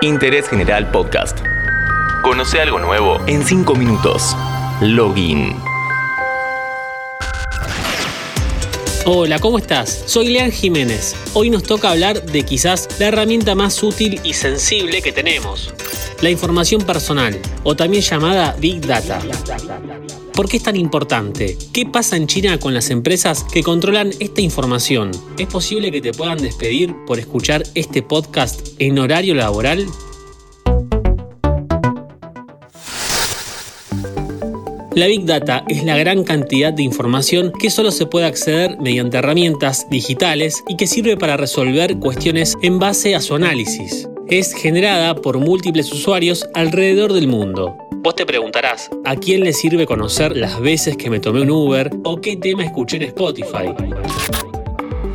Interés General Podcast. Conoce algo nuevo en 5 minutos. Login. Hola, ¿cómo estás? Soy Lean Jiménez. Hoy nos toca hablar de quizás la herramienta más útil y sensible que tenemos, la información personal, o también llamada Big Data. ¿Por qué es tan importante? ¿Qué pasa en China con las empresas que controlan esta información? ¿Es posible que te puedan despedir por escuchar este podcast en horario laboral? La Big Data es la gran cantidad de información que solo se puede acceder mediante herramientas digitales y que sirve para resolver cuestiones en base a su análisis. Es generada por múltiples usuarios alrededor del mundo. Vos te preguntarás, ¿a quién le sirve conocer las veces que me tomé un Uber o qué tema escuché en Spotify?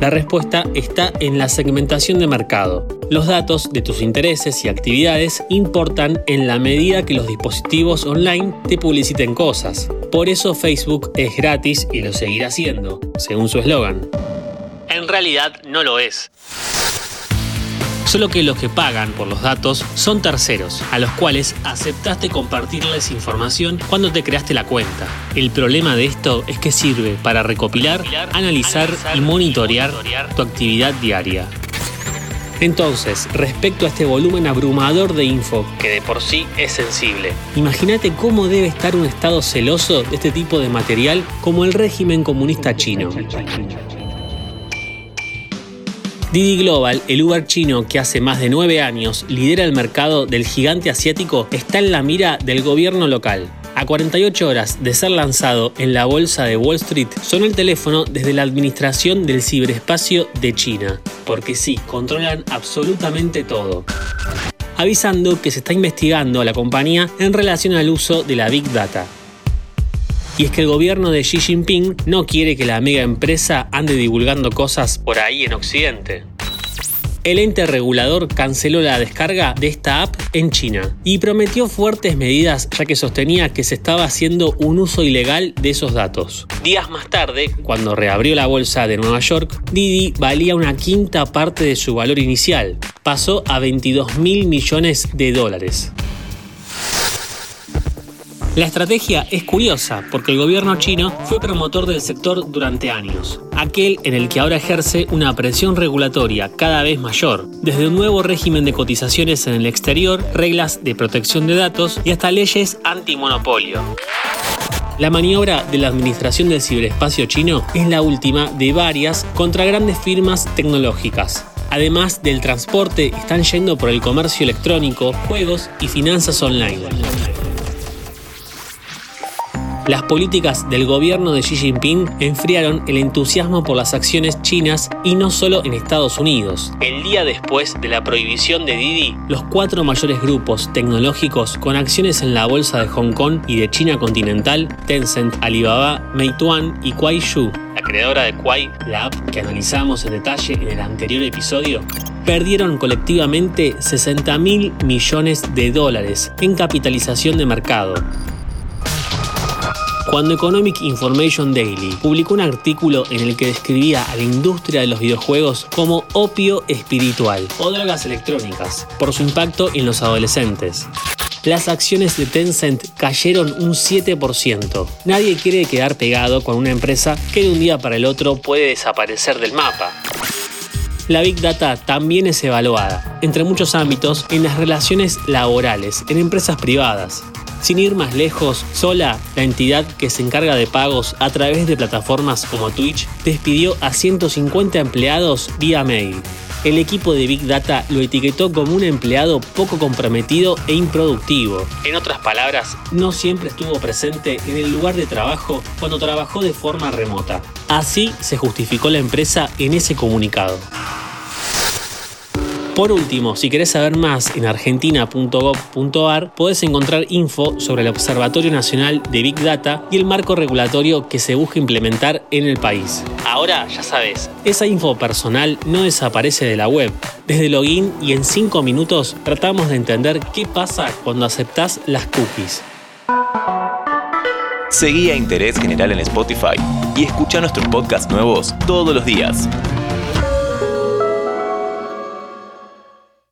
La respuesta está en la segmentación de mercado. Los datos de tus intereses y actividades importan en la medida que los dispositivos online te publiciten cosas. Por eso Facebook es gratis y lo seguirá siendo, según su eslogan. En realidad no lo es solo que los que pagan por los datos son terceros, a los cuales aceptaste compartirles información cuando te creaste la cuenta. El problema de esto es que sirve para recopilar, analizar y monitorear tu actividad diaria. Entonces, respecto a este volumen abrumador de info, que de por sí es sensible, imagínate cómo debe estar un Estado celoso de este tipo de material como el régimen comunista chino. Didi Global, el Uber chino que hace más de nueve años lidera el mercado del gigante asiático, está en la mira del gobierno local. A 48 horas de ser lanzado en la bolsa de Wall Street, sonó el teléfono desde la Administración del Ciberespacio de China, porque sí, controlan absolutamente todo avisando que se está investigando a la compañía en relación al uso de la Big Data. Y es que el gobierno de Xi Jinping no quiere que la mega empresa ande divulgando cosas por ahí en Occidente. El ente regulador canceló la descarga de esta app en China y prometió fuertes medidas ya que sostenía que se estaba haciendo un uso ilegal de esos datos. Días más tarde, cuando reabrió la bolsa de Nueva York, Didi valía una quinta parte de su valor inicial. Pasó a 22 mil millones de dólares. La estrategia es curiosa porque el gobierno chino fue promotor del sector durante años, aquel en el que ahora ejerce una presión regulatoria cada vez mayor, desde un nuevo régimen de cotizaciones en el exterior, reglas de protección de datos y hasta leyes antimonopolio. La maniobra de la Administración del Ciberespacio chino es la última de varias contra grandes firmas tecnológicas. Además del transporte, están yendo por el comercio electrónico, juegos y finanzas online. Las políticas del gobierno de Xi Jinping enfriaron el entusiasmo por las acciones chinas y no solo en Estados Unidos. El día después de la prohibición de Didi, los cuatro mayores grupos tecnológicos con acciones en la bolsa de Hong Kong y de China continental, Tencent, Alibaba, Meituan y Kuaishu, la creadora de Kuai, la app que analizamos en detalle en el anterior episodio, perdieron colectivamente 60 mil millones de dólares en capitalización de mercado cuando Economic Information Daily publicó un artículo en el que describía a la industria de los videojuegos como opio espiritual o drogas electrónicas por su impacto en los adolescentes. Las acciones de Tencent cayeron un 7%. Nadie quiere quedar pegado con una empresa que de un día para el otro puede desaparecer del mapa. La Big Data también es evaluada, entre muchos ámbitos, en las relaciones laborales, en empresas privadas. Sin ir más lejos, Sola, la entidad que se encarga de pagos a través de plataformas como Twitch, despidió a 150 empleados vía mail. El equipo de Big Data lo etiquetó como un empleado poco comprometido e improductivo. En otras palabras, no siempre estuvo presente en el lugar de trabajo cuando trabajó de forma remota. Así se justificó la empresa en ese comunicado. Por último, si querés saber más en argentina.gov.ar, podés encontrar info sobre el Observatorio Nacional de Big Data y el marco regulatorio que se busca implementar en el país. Ahora, ya sabes, esa info personal no desaparece de la web. Desde login y en 5 minutos tratamos de entender qué pasa cuando aceptás las cookies. Seguí a Interés General en Spotify y escucha nuestros podcasts nuevos todos los días.